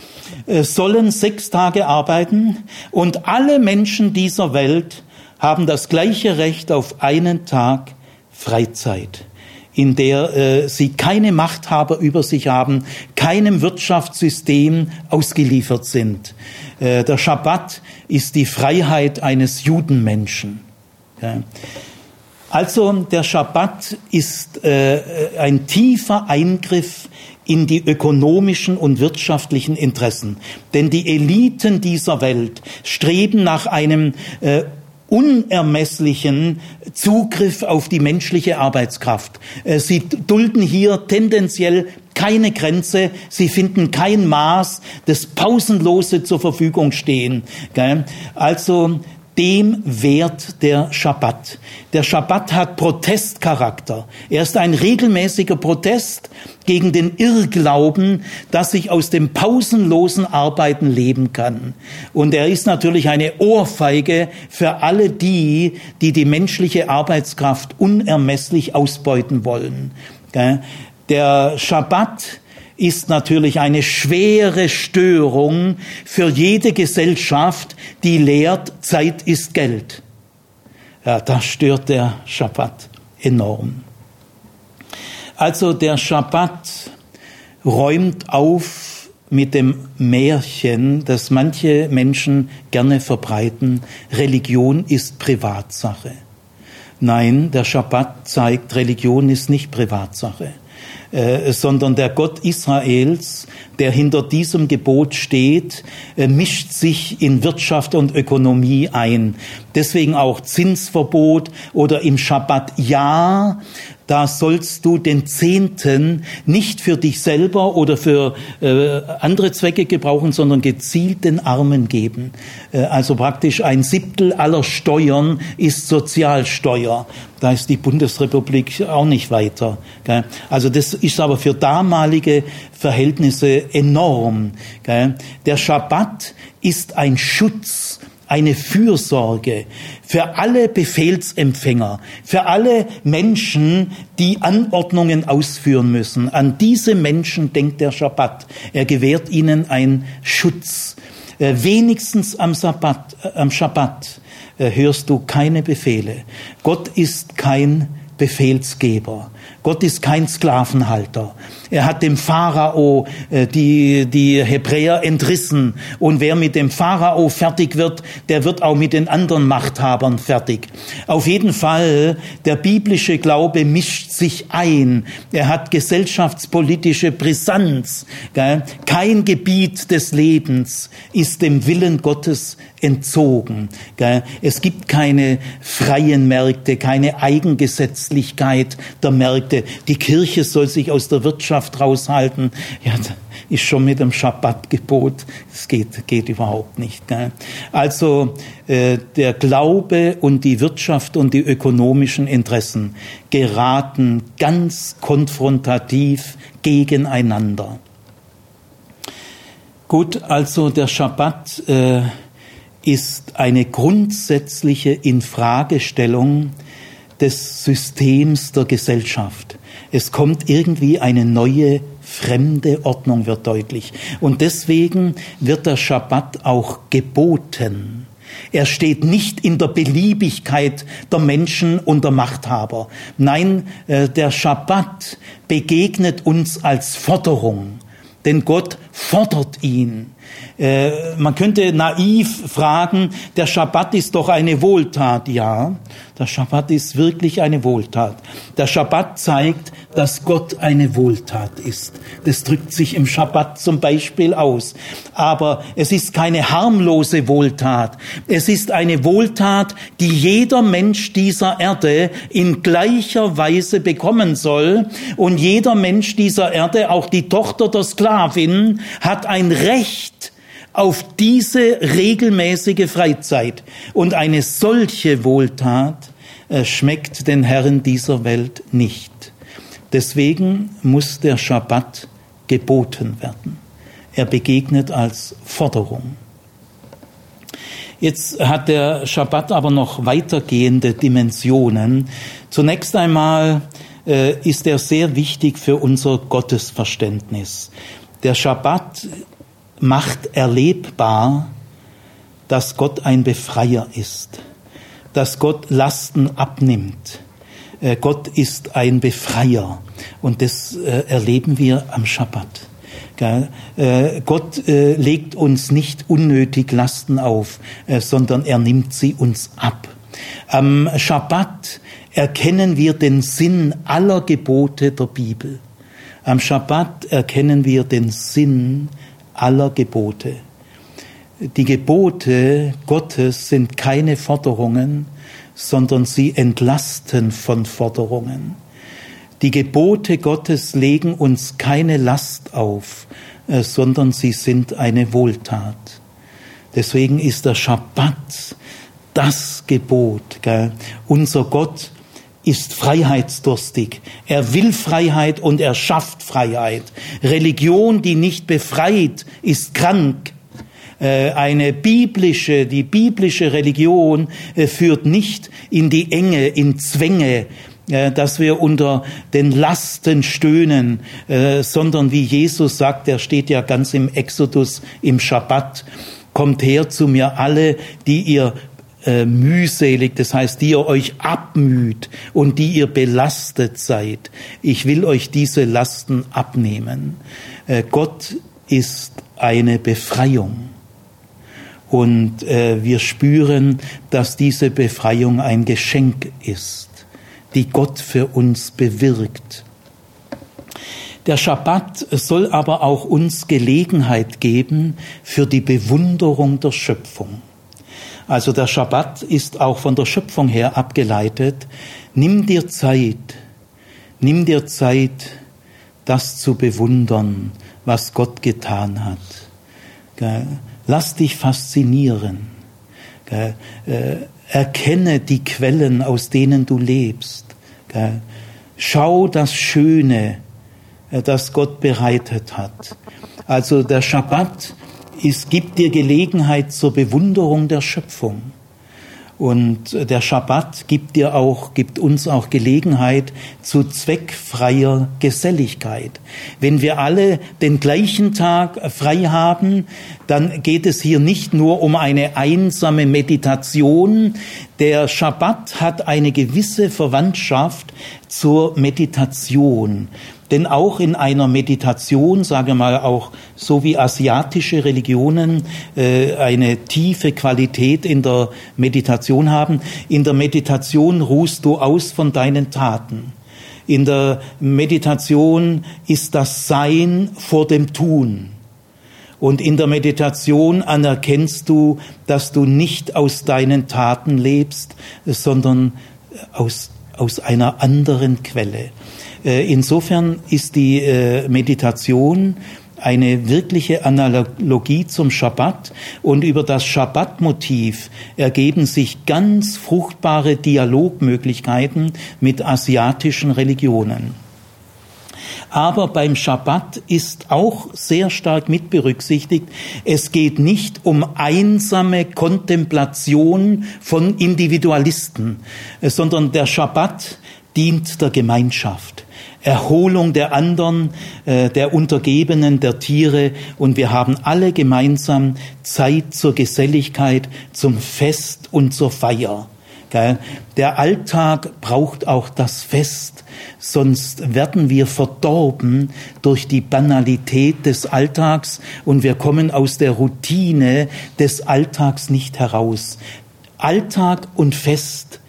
sollen sechs Tage arbeiten und alle Menschen dieser Welt haben das gleiche Recht auf einen Tag Freizeit in der äh, sie keine Machthaber über sich haben, keinem Wirtschaftssystem ausgeliefert sind. Äh, der Schabbat ist die Freiheit eines Judenmenschen. Ja. Also der Schabbat ist äh, ein tiefer Eingriff in die ökonomischen und wirtschaftlichen Interessen. Denn die Eliten dieser Welt streben nach einem äh, unermesslichen Zugriff auf die menschliche Arbeitskraft. Äh, sie dulden hier tendenziell keine Grenze, sie finden kein Maß, das pausenlose zur Verfügung stehen. Also dem wehrt der Schabbat. Der Schabbat hat Protestcharakter. Er ist ein regelmäßiger Protest gegen den Irrglauben, dass ich aus dem pausenlosen Arbeiten leben kann. Und er ist natürlich eine Ohrfeige für alle die, die die menschliche Arbeitskraft unermesslich ausbeuten wollen. Der Schabbat ist natürlich eine schwere Störung für jede Gesellschaft, die lehrt, Zeit ist Geld. Ja, da stört der Schabbat enorm. Also der Schabbat räumt auf mit dem Märchen, das manche Menschen gerne verbreiten, Religion ist Privatsache. Nein, der Schabbat zeigt, Religion ist nicht Privatsache. Äh, sondern der Gott Israels, der hinter diesem Gebot steht, äh, mischt sich in Wirtschaft und Ökonomie ein. Deswegen auch Zinsverbot oder im Schabbat ja, da sollst du den Zehnten nicht für dich selber oder für äh, andere Zwecke gebrauchen, sondern gezielt den Armen geben. Äh, also praktisch ein Siebtel aller Steuern ist Sozialsteuer. Da ist die Bundesrepublik auch nicht weiter. Gell? Also das ist aber für damalige Verhältnisse enorm. Gell? Der Schabbat ist ein Schutz eine Fürsorge für alle Befehlsempfänger, für alle Menschen, die Anordnungen ausführen müssen. An diese Menschen denkt der Schabbat. Er gewährt ihnen einen Schutz. Äh, wenigstens am, Sabbat, äh, am Schabbat äh, hörst du keine Befehle. Gott ist kein Befehlsgeber. Gott ist kein Sklavenhalter. Er hat dem Pharao äh, die, die Hebräer entrissen. Und wer mit dem Pharao fertig wird, der wird auch mit den anderen Machthabern fertig. Auf jeden Fall, der biblische Glaube mischt sich ein. Er hat gesellschaftspolitische Brisanz. Kein Gebiet des Lebens ist dem Willen Gottes entzogen. Es gibt keine freien Märkte, keine Eigengesetzlichkeit der Märkte. Die Kirche soll sich aus der Wirtschaft Wirtschaft raushalten. Ja, ist schon mit dem Schabbatgebot. Das geht, geht überhaupt nicht. Gell? Also äh, der Glaube und die Wirtschaft und die ökonomischen Interessen geraten ganz konfrontativ gegeneinander. Gut, also der Schabbat äh, ist eine grundsätzliche Infragestellung des Systems der Gesellschaft. Es kommt irgendwie eine neue fremde Ordnung wird deutlich. Und deswegen wird der Schabbat auch geboten. Er steht nicht in der Beliebigkeit der Menschen und der Machthaber. Nein, äh, der Schabbat begegnet uns als Forderung, denn Gott fordert ihn. Äh, man könnte naiv fragen, der Schabbat ist doch eine Wohltat. Ja, der Schabbat ist wirklich eine Wohltat. Der Schabbat zeigt, dass Gott eine Wohltat ist. Das drückt sich im Schabbat zum Beispiel aus. Aber es ist keine harmlose Wohltat. Es ist eine Wohltat, die jeder Mensch dieser Erde in gleicher Weise bekommen soll. Und jeder Mensch dieser Erde, auch die Tochter der Sklavin, hat ein Recht, auf diese regelmäßige Freizeit. Und eine solche Wohltat äh, schmeckt den Herren dieser Welt nicht. Deswegen muss der Schabbat geboten werden. Er begegnet als Forderung. Jetzt hat der Schabbat aber noch weitergehende Dimensionen. Zunächst einmal äh, ist er sehr wichtig für unser Gottesverständnis. Der Schabbat macht erlebbar, dass Gott ein Befreier ist, dass Gott Lasten abnimmt. Äh, Gott ist ein Befreier und das äh, erleben wir am Schabbat. Äh, Gott legt uns nicht unnötig Lasten auf, sondern er nimmt sie uns ab. Am Schabbat erkennen wir den Sinn aller Gebote der Bibel. Am Schabbat erkennen wir den Sinn aller Gebote. Die Gebote Gottes sind keine Forderungen, sondern sie entlasten von Forderungen. Die Gebote Gottes legen uns keine Last auf, äh, sondern sie sind eine Wohltat. Deswegen ist der Schabbat das Gebot. Gell? Unser Gott ist freiheitsdurstig. Er will Freiheit und er schafft Freiheit. Religion, die nicht befreit, ist krank. Äh, eine biblische, die biblische Religion äh, führt nicht in die Enge, in Zwänge, äh, dass wir unter den Lasten stöhnen, sondern wie Jesus sagt, er steht ja ganz im Exodus, im Schabbat, kommt her zu mir alle, die ihr äh, mühselig, das heißt, die ihr euch abmüht und die ihr belastet seid. Ich will euch diese Lasten abnehmen. Äh, Gott ist eine Befreiung. Und äh, wir spüren, dass diese Befreiung ein Geschenk ist, die Gott für uns bewirkt. Der Schabbat soll aber auch uns Gelegenheit geben für die Bewunderung der Schöpfung. Also der Schabbat ist auch von der Schöpfung her abgeleitet. Nimm dir Zeit, nimm dir Zeit, das zu bewundern, was Gott getan hat. Lass dich faszinieren. Äh, erkenne die Quellen, aus denen du lebst. Schau das Schöne, äh, das Gott bereitet hat. Also der Schabbat ist, gibt dir Gelegenheit zur Bewunderung der Schöpfung. Und der Schabbat gibt dir auch, gibt uns auch Gelegenheit zu zweckfreier Geselligkeit. Wenn wir alle den gleichen Tag frei haben, dann geht es hier nicht nur um eine einsame Meditation. Der Schabbat hat eine gewisse Verwandtschaft zur Meditation. Denn auch in einer Meditation, sage mal auch so wie asiatische Religionen äh, eine tiefe Qualität in der Meditation haben, in der Meditation ruhst du aus von deinen Taten. In der Meditation ist das Sein vor dem Tun. Und in der Meditation anerkennst du, dass du nicht aus deinen Taten lebst, sondern aus, aus einer anderen Quelle. Äh, insofern ist die äh, Meditation eine wirkliche Analogie zum Schabbat und über das Schabbatmotiv ergeben sich ganz fruchtbare Dialogmöglichkeiten mit asiatischen Religionen. Aber beim Schabbat ist auch sehr stark mit berücksichtigt, es geht nicht um einsame Kontemplation von Individualisten, sondern der Schabbat dient der Gemeinschaft. Erholung der anderen, äh, der Untergebenen, der Tiere und wir haben alle gemeinsam Zeit zur Geselligkeit, zum Fest und zur Feier. Der Alltag braucht auch das Fest, sonst werden wir verdorben durch die Banalität des Alltags und wir kommen aus der Routine des Alltags nicht heraus. Alltag und Fest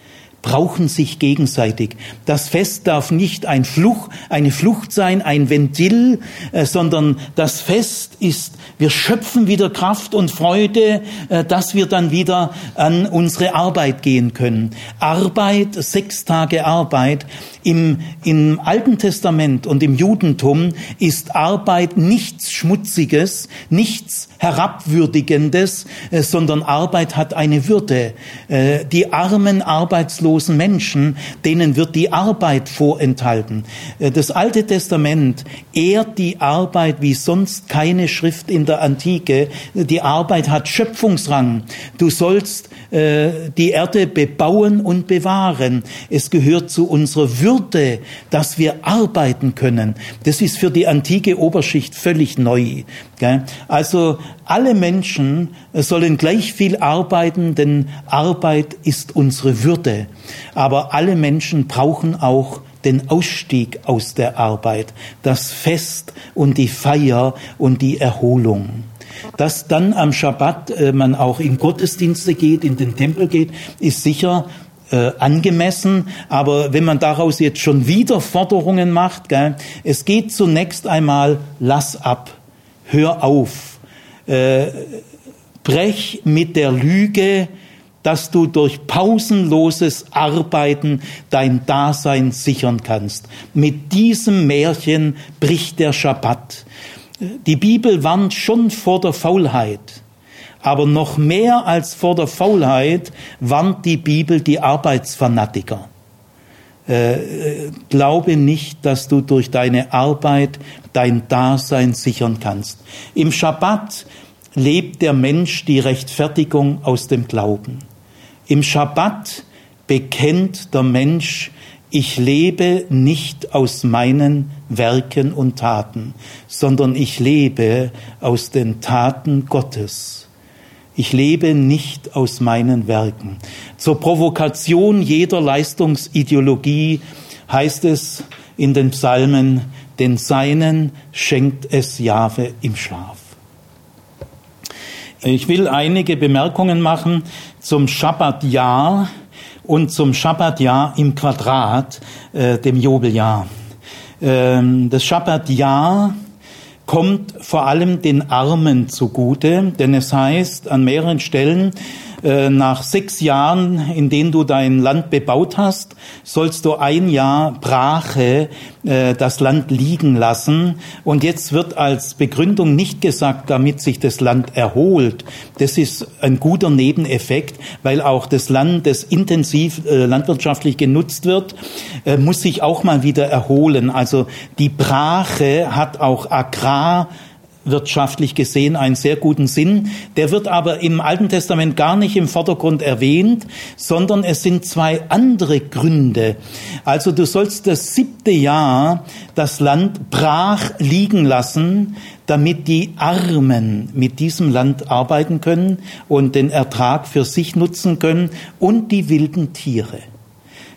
brauchen sich gegenseitig. Das Fest darf nicht ein Fluch, eine Flucht sein, ein Ventil, äh, sondern das Fest ist, wir schöpfen wieder Kraft und Freude, äh, dass wir dann wieder an unsere Arbeit gehen können. Arbeit, sechs Tage Arbeit. Im, Im Alten Testament und im Judentum ist Arbeit nichts Schmutziges, nichts Herabwürdigendes, äh, sondern Arbeit hat eine Würde. Äh, die armen, arbeitslosen Menschen, denen wird die Arbeit vorenthalten. Das Alte Testament ehrt die Arbeit wie sonst keine Schrift in der Antike. Die Arbeit hat Schöpfungsrang. Du sollst die Erde bebauen und bewahren. Es gehört zu unserer Würde, dass wir arbeiten können. Das ist für die antike Oberschicht völlig neu. Also alle Menschen sollen gleich viel arbeiten, denn Arbeit ist unsere Würde. Aber alle Menschen brauchen auch den Ausstieg aus der Arbeit, das Fest und die Feier und die Erholung. Dass dann am Schabbat äh, man auch in Gottesdienste geht, in den Tempel geht, ist sicher äh, angemessen. Aber wenn man daraus jetzt schon wieder Forderungen macht, gell, es geht zunächst einmal, lass ab, hör auf äh, brech mit der Lüge, dass du durch pausenloses Arbeiten dein Dasein sichern kannst. Mit diesem Märchen bricht der Schabbat. Die Bibel warnt schon vor der Faulheit. Aber noch mehr als vor der Faulheit warnt die Bibel die Arbeitsfanatiker. Äh, glaube nicht, dass du durch deine Arbeit dein Dasein sichern kannst. Im Schabbat lebt der Mensch die Rechtfertigung aus dem Glauben. Im Schabbat bekennt der Mensch, ich lebe nicht aus meinen Werken und Taten, sondern ich lebe aus den Taten Gottes. Ich lebe nicht aus meinen Werken. Zur Provokation jeder Leistungsideologie heißt es in den Psalmen, den Seinen schenkt es Jahwe im Schlaf. Ich will einige Bemerkungen machen zum Schabbatjahr und zum Schabbatjahr im Quadrat, äh, dem Jubeljahr. Ähm, das Schabbatjahr kommt vor allem den Armen zugute, denn es heißt an mehreren Stellen, nach sechs Jahren, in denen du dein Land bebaut hast, sollst du ein Jahr Brache äh, das Land liegen lassen. Und jetzt wird als Begründung nicht gesagt, damit sich das Land erholt. Das ist ein guter Nebeneffekt, weil auch das Land, das intensiv äh, landwirtschaftlich genutzt wird, muss sich auch mal wieder erholen. Also die Brache hat auch Agrar wirtschaftlich gesehen einen sehr guten Sinn. Der wird aber im Alten Testament gar nicht im Vordergrund erwähnt, sondern es sind zwei andere Gründe. Also du sollst das siebte Jahr das Land brach liegen lassen, damit die Armen mit diesem Land arbeiten können und den Ertrag für sich nutzen können und die wilden Tiere.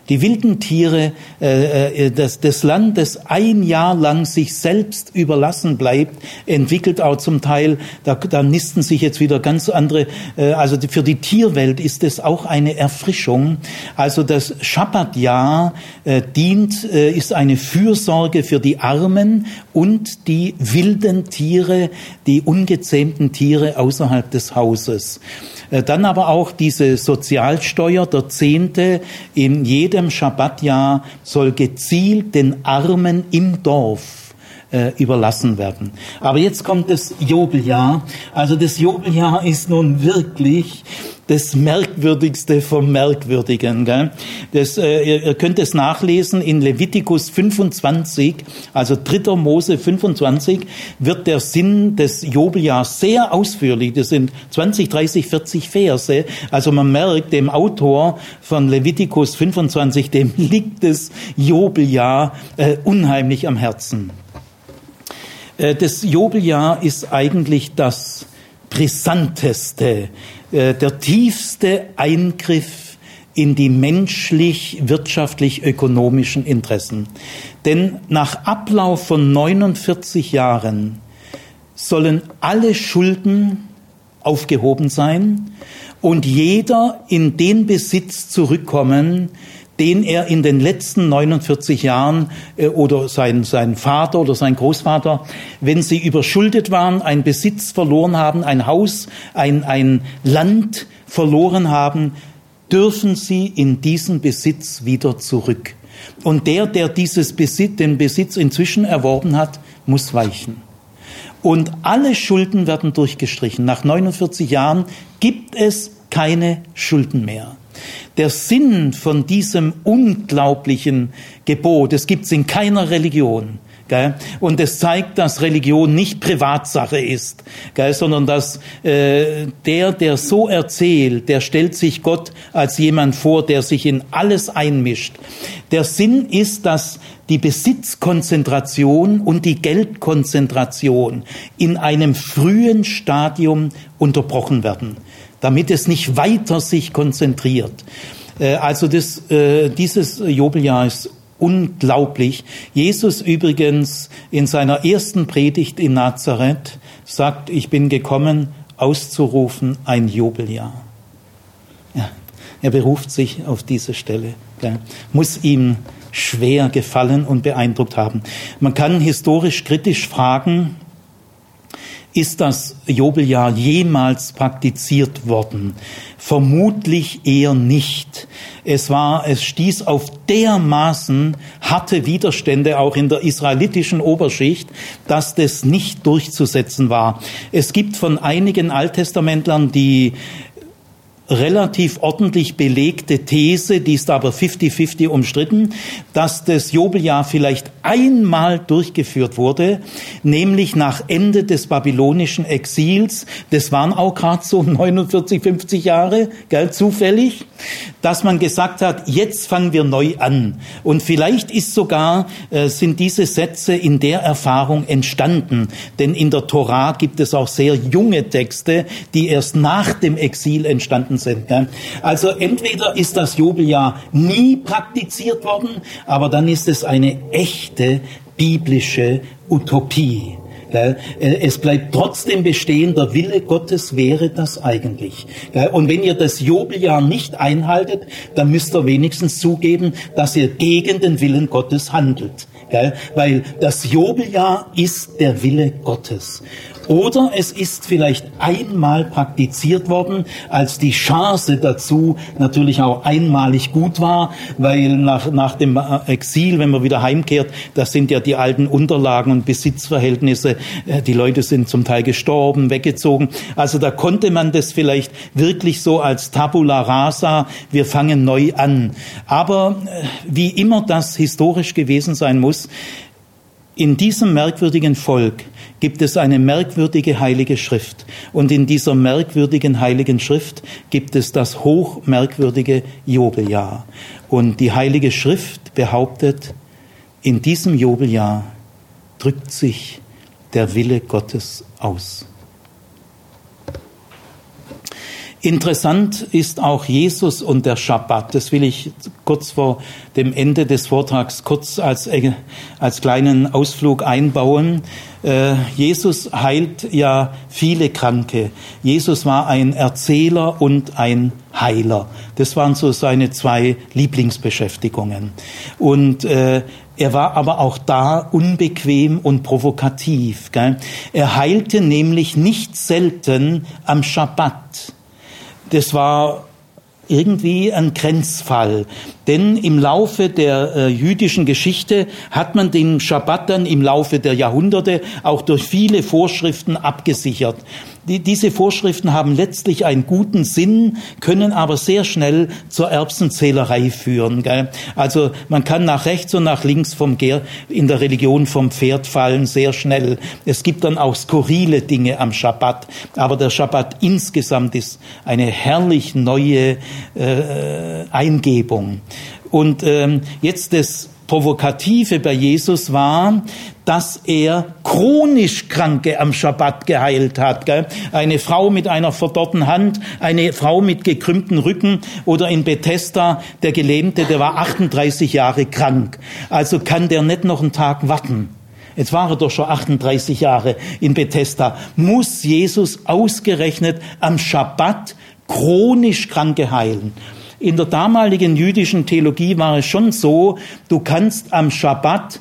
Die wilden Tiere, äh, äh, das, das Land, das ein Jahr lang sich selbst überlassen bleibt, entwickelt auch zum Teil, da, da nisten sich jetzt wieder ganz andere, äh, also für die Tierwelt ist es auch eine Erfrischung. Also das Schabbatjahr äh, dient, äh, ist eine Fürsorge für die Armen und die wilden Tiere, die ungezähmten Tiere außerhalb des Hauses. Äh, dann aber auch diese Sozialsteuer, der Zehnte. In jedem Schabbatjahr soll gezielt den Armen im Dorf äh, überlassen werden. Aber jetzt kommt das Jobeljahr. Also das Jobeljahr ist nun wirklich das Merkwürdigste vom Merkwürdigen. Gell? Das, äh, ihr, ihr könnt es nachlesen in Levitikus 25, also 3. Mose 25, wird der Sinn des Jobeljahrs sehr ausführlich. Das sind 20, 30, 40 Verse. Also man merkt, dem Autor von Levitikus 25, dem liegt das Jobeljahr äh, unheimlich am Herzen. Äh, das Jobeljahr ist eigentlich das brisanteste äh, der tiefste Eingriff in die menschlich, wirtschaftlich, ökonomischen Interessen. Denn nach Ablauf von 49 Jahren sollen alle Schulden aufgehoben sein und jeder in den Besitz zurückkommen, den er in den letzten 49 Jahren äh, oder sein, sein Vater oder sein Großvater, wenn sie überschuldet waren, einen Besitz verloren haben, ein Haus, ein, ein Land verloren haben, dürfen sie in diesen Besitz wieder zurück. Und der, der dieses Besitz, den Besitz inzwischen erworben hat, muss weichen. Und alle Schulden werden durchgestrichen. Nach 49 Jahren gibt es keine Schulden mehr. Der Sinn von diesem unglaublichen Gebot, es gibt es in keiner Religion. Gell? Und es zeigt, dass Religion nicht Privatsache ist, gell? sondern dass äh, der, der so erzählt, der stellt sich Gott als jemand vor, der sich in alles einmischt. Der Sinn ist, dass die Besitzkonzentration und die Geldkonzentration in einem frühen Stadium unterbrochen werden damit es nicht weiter sich konzentriert. Äh, also das, äh, dieses Jobeljahr ist unglaublich. Jesus übrigens in seiner ersten Predigt in Nazareth sagt, ich bin gekommen, auszurufen ein Jubeljahr. Ja, er beruft sich auf diese Stelle. Ja, muss ihm schwer gefallen und beeindruckt haben. Man kann historisch kritisch fragen, ist das Jobeljahr jemals praktiziert worden? Vermutlich eher nicht. Es war, es stieß auf dermaßen harte Widerstände auch in der israelitischen Oberschicht, dass das nicht durchzusetzen war. Es gibt von einigen Alttestamentlern die relativ ordentlich belegte These, die ist aber 50-50 umstritten, dass das Jobeljahr vielleicht einmal durchgeführt wurde, nämlich nach Ende des babylonischen Exils. Das waren auch gerade so 49, 50 Jahre, gell, zufällig, dass man gesagt hat, jetzt fangen wir neu an. Und vielleicht ist sogar, äh, sind diese Sätze in der Erfahrung entstanden. Denn in der Torah gibt es auch sehr junge Texte, die erst nach dem Exil entstanden sind. Ja. Also entweder ist das Jubeljahr nie praktiziert worden, aber dann ist es eine echte biblische Utopie. Äh, es bleibt trotzdem bestehen, der Wille Gottes wäre das eigentlich. Und wenn ihr das Jubeljahr nicht einhaltet, dann müsst ihr wenigstens zugeben, dass ihr gegen den Willen Gottes handelt. Weil das Jubeljahr ist der Wille Gottes. Oder es ist vielleicht einmal praktiziert worden, als die Chance dazu natürlich auch einmalig gut war, weil nach, nach dem äh, Exil, wenn man wieder heimkehrt, das sind ja die alten Unterlagen und Besitzverhältnisse, äh, die Leute sind zum Teil gestorben, weggezogen. Also da konnte man das vielleicht wirklich so als Tabula rasa, wir fangen neu an. Aber äh, wie immer das historisch gewesen sein muss, in diesem merkwürdigen Volk gibt es eine merkwürdige heilige Schrift. Und in dieser merkwürdigen heiligen Schrift gibt es das hochmerkwürdige Jobeljahr. Und die heilige Schrift behauptet, in diesem Jobeljahr drückt sich der Wille Gottes aus. Interessant ist auch Jesus und der Schabbat. Das will ich kurz vor dem Ende des Vortrags kurz als, äh, als kleinen Ausflug einbauen. Äh, Jesus heilt ja viele Kranke. Jesus war ein Erzähler und ein Heiler. Das waren so seine zwei Lieblingsbeschäftigungen. Und äh, er war aber auch da unbequem und provokativ. Gell? Er heilte nämlich nicht selten am Schabbat das war irgendwie ein Grenzfall. Denn im Laufe der äh, jüdischen Geschichte hat man den Schabbat dann im Laufe der Jahrhunderte auch durch viele Vorschriften abgesichert. Die, diese Vorschriften haben letztlich einen guten Sinn, können aber sehr schnell zur Erbsenzählerei führen. Gell? Also man kann nach rechts und nach links vom Ger in der Religion vom Pferd fallen, sehr schnell. Es gibt dann auch skurrile Dinge am Schabbat, aber der Schabbat insgesamt ist eine herrlich neue äh, Eingebung. Und ähm, jetzt das Provokative bei Jesus war, dass er chronisch Kranke am Schabbat geheilt hat. Gell? Eine Frau mit einer verdorrten Hand, eine Frau mit gekrümmten Rücken oder in Bethesda der Gelähmte, der war 38 Jahre krank. Also kann der nicht noch einen Tag warten. Jetzt war er doch schon 38 Jahre in Bethesda. Muss Jesus ausgerechnet am Schabbat chronisch Kranke heilen? In der damaligen jüdischen Theologie war es schon so, du kannst am Schabbat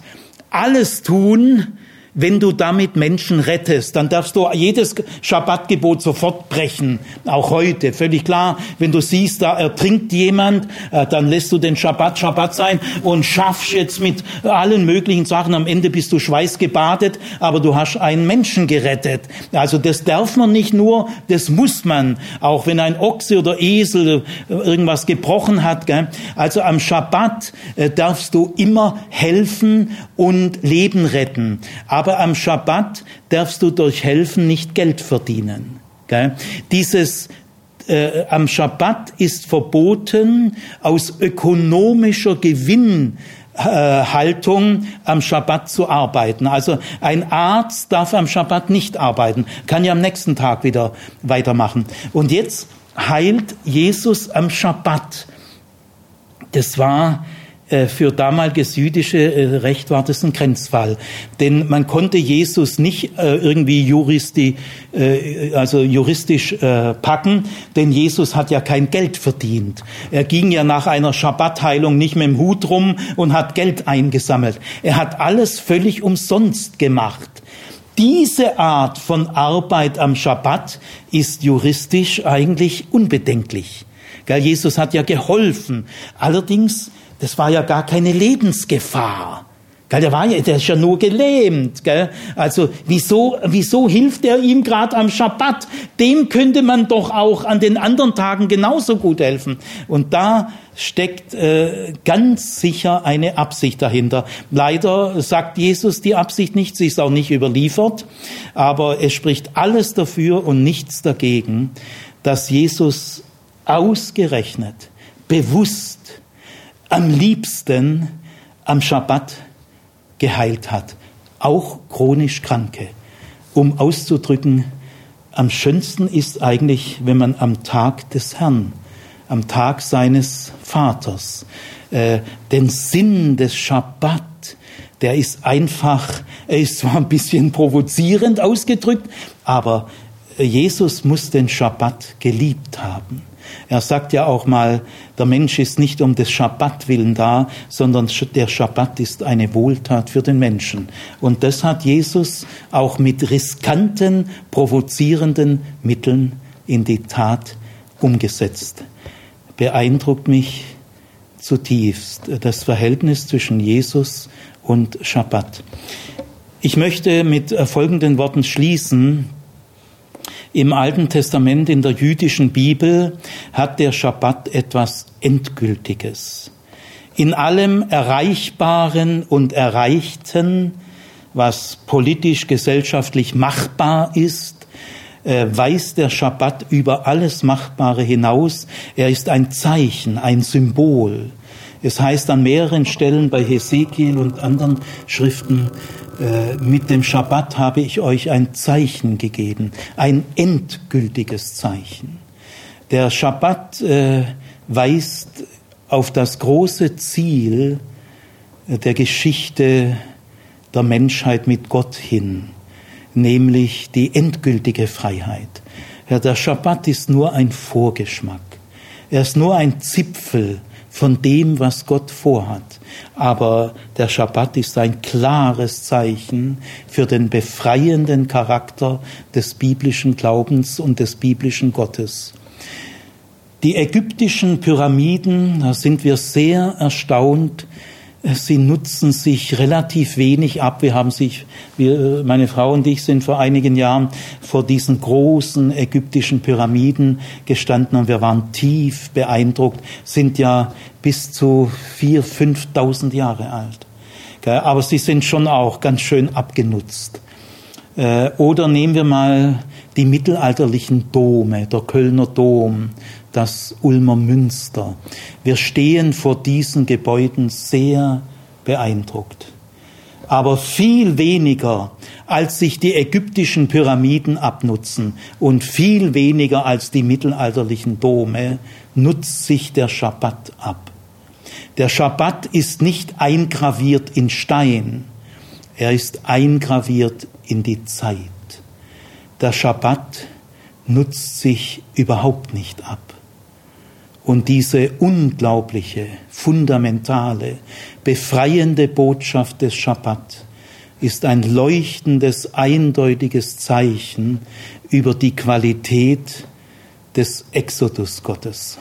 alles tun, wenn du damit Menschen rettest, dann darfst du jedes Schabbatgebot sofort brechen, auch heute, völlig klar. Wenn du siehst, da ertrinkt jemand, äh, dann lässt du den Schabbat Schabbat sein und schaffst jetzt mit allen möglichen Sachen. Am Ende bist du schweißgebadet, aber du hast einen Menschen gerettet. Also das darf man nicht nur, das muss man, auch wenn ein Ochse oder Esel irgendwas gebrochen hat. Also am Schabbat äh, darfst du immer helfen und Leben retten. Aber aber am Schabbat darfst du durch Helfen nicht Geld verdienen. Gell? Dieses äh, am Schabbat ist verboten, aus ökonomischer Gewinnhaltung am Schabbat zu arbeiten. Also ein Arzt darf am Schabbat nicht arbeiten, kann ja am nächsten Tag wieder weitermachen. Und jetzt heilt Jesus am Schabbat. Das war äh, für damaliges jüdische äh, Recht war das ein Grenzfall. Denn man konnte Jesus nicht äh, irgendwie juristi, also juristisch packen, denn Jesus hat ja kein Geld verdient. Er ging ja nach einer Schabbatheilung nicht mit dem Hut rum und hat Geld eingesammelt. Er hat alles völlig umsonst gemacht. Diese Art von Arbeit am Schabbat ist juristisch eigentlich unbedenklich. Jesus hat ja geholfen. Allerdings das war ja gar keine Lebensgefahr. Der war ja, der ist ja nur gelähmt. Gell? Also wieso, wieso hilft er ihm gerade am Schabbat? Dem könnte man doch auch an den anderen Tagen genauso gut helfen. Und da steckt äh, ganz sicher eine Absicht dahinter. Leider sagt Jesus die Absicht nicht, sie ist auch nicht überliefert, aber es spricht alles dafür und nichts dagegen, dass Jesus ausgerechnet, bewusst am liebsten am Schabbat geheilt hat, auch chronisch Kranke, um auszudrücken, am schönsten ist eigentlich, wenn man am Tag des Herrn, am Tag seines Vaters, äh, den Sinn des Schabbat, der ist einfach, er ist zwar ein bisschen provozierend ausgedrückt, aber Jesus muss den Schabbat geliebt haben. Er sagt ja auch mal, der Mensch ist nicht um des Schabbat willen da, sondern der Schabbat ist eine Wohltat für den Menschen. Und das hat Jesus auch mit riskanten, provozierenden Mitteln in die Tat umgesetzt. Beeindruckt mich zutiefst das Verhältnis zwischen Jesus und Schabbat. Ich möchte mit folgenden Worten schließen. Im Alten Testament, in der jüdischen Bibel, hat der Schabbat etwas Endgültiges. In allem Erreichbaren und Erreichten, was politisch, gesellschaftlich machbar ist, äh, weist der Schabbat über alles Machbare hinaus. Er ist ein Zeichen, ein Symbol. Es heißt an mehreren Stellen bei Hesekiel und anderen Schriften, mit dem Schabbat habe ich euch ein Zeichen gegeben, ein endgültiges Zeichen. Der Schabbat äh, weist auf das große Ziel äh, der Geschichte der Menschheit mit Gott hin, nämlich die endgültige Freiheit. Ja, der Schabbat ist nur ein Vorgeschmack. Er ist nur ein Zipfel von dem, was Gott vorhat. Aber der Schabbat ist ein klares Zeichen für den befreienden Charakter des biblischen Glaubens und des biblischen Gottes. Die ägyptischen Pyramiden, da sind wir sehr erstaunt, sie nutzen sich relativ wenig ab. Wir haben sich, wir, meine Frau und ich sind vor einigen Jahren vor diesen großen ägyptischen Pyramiden gestanden und wir waren tief beeindruckt, sind ja bis zu vier, fünftausend Jahre alt. Aber sie sind schon auch ganz schön abgenutzt. Äh, oder nehmen wir mal die mittelalterlichen Dome, der Kölner Dom, das Ulmer Münster. Wir stehen vor diesen Gebäuden sehr beeindruckt. Aber viel weniger, als sich die ägyptischen Pyramiden abnutzen und viel weniger als die mittelalterlichen Dome, nutzt sich der Schabbat ab. Der Schabbat ist nicht eingraviert in Stein, er ist eingraviert in die Zeit. Der Schabbat nutzt sich überhaupt nicht ab. Und diese unglaubliche, fundamentale, befreiende Botschaft des Schabbat ist ein leuchtendes, eindeutiges Zeichen über die Qualität des Exodus Gottes.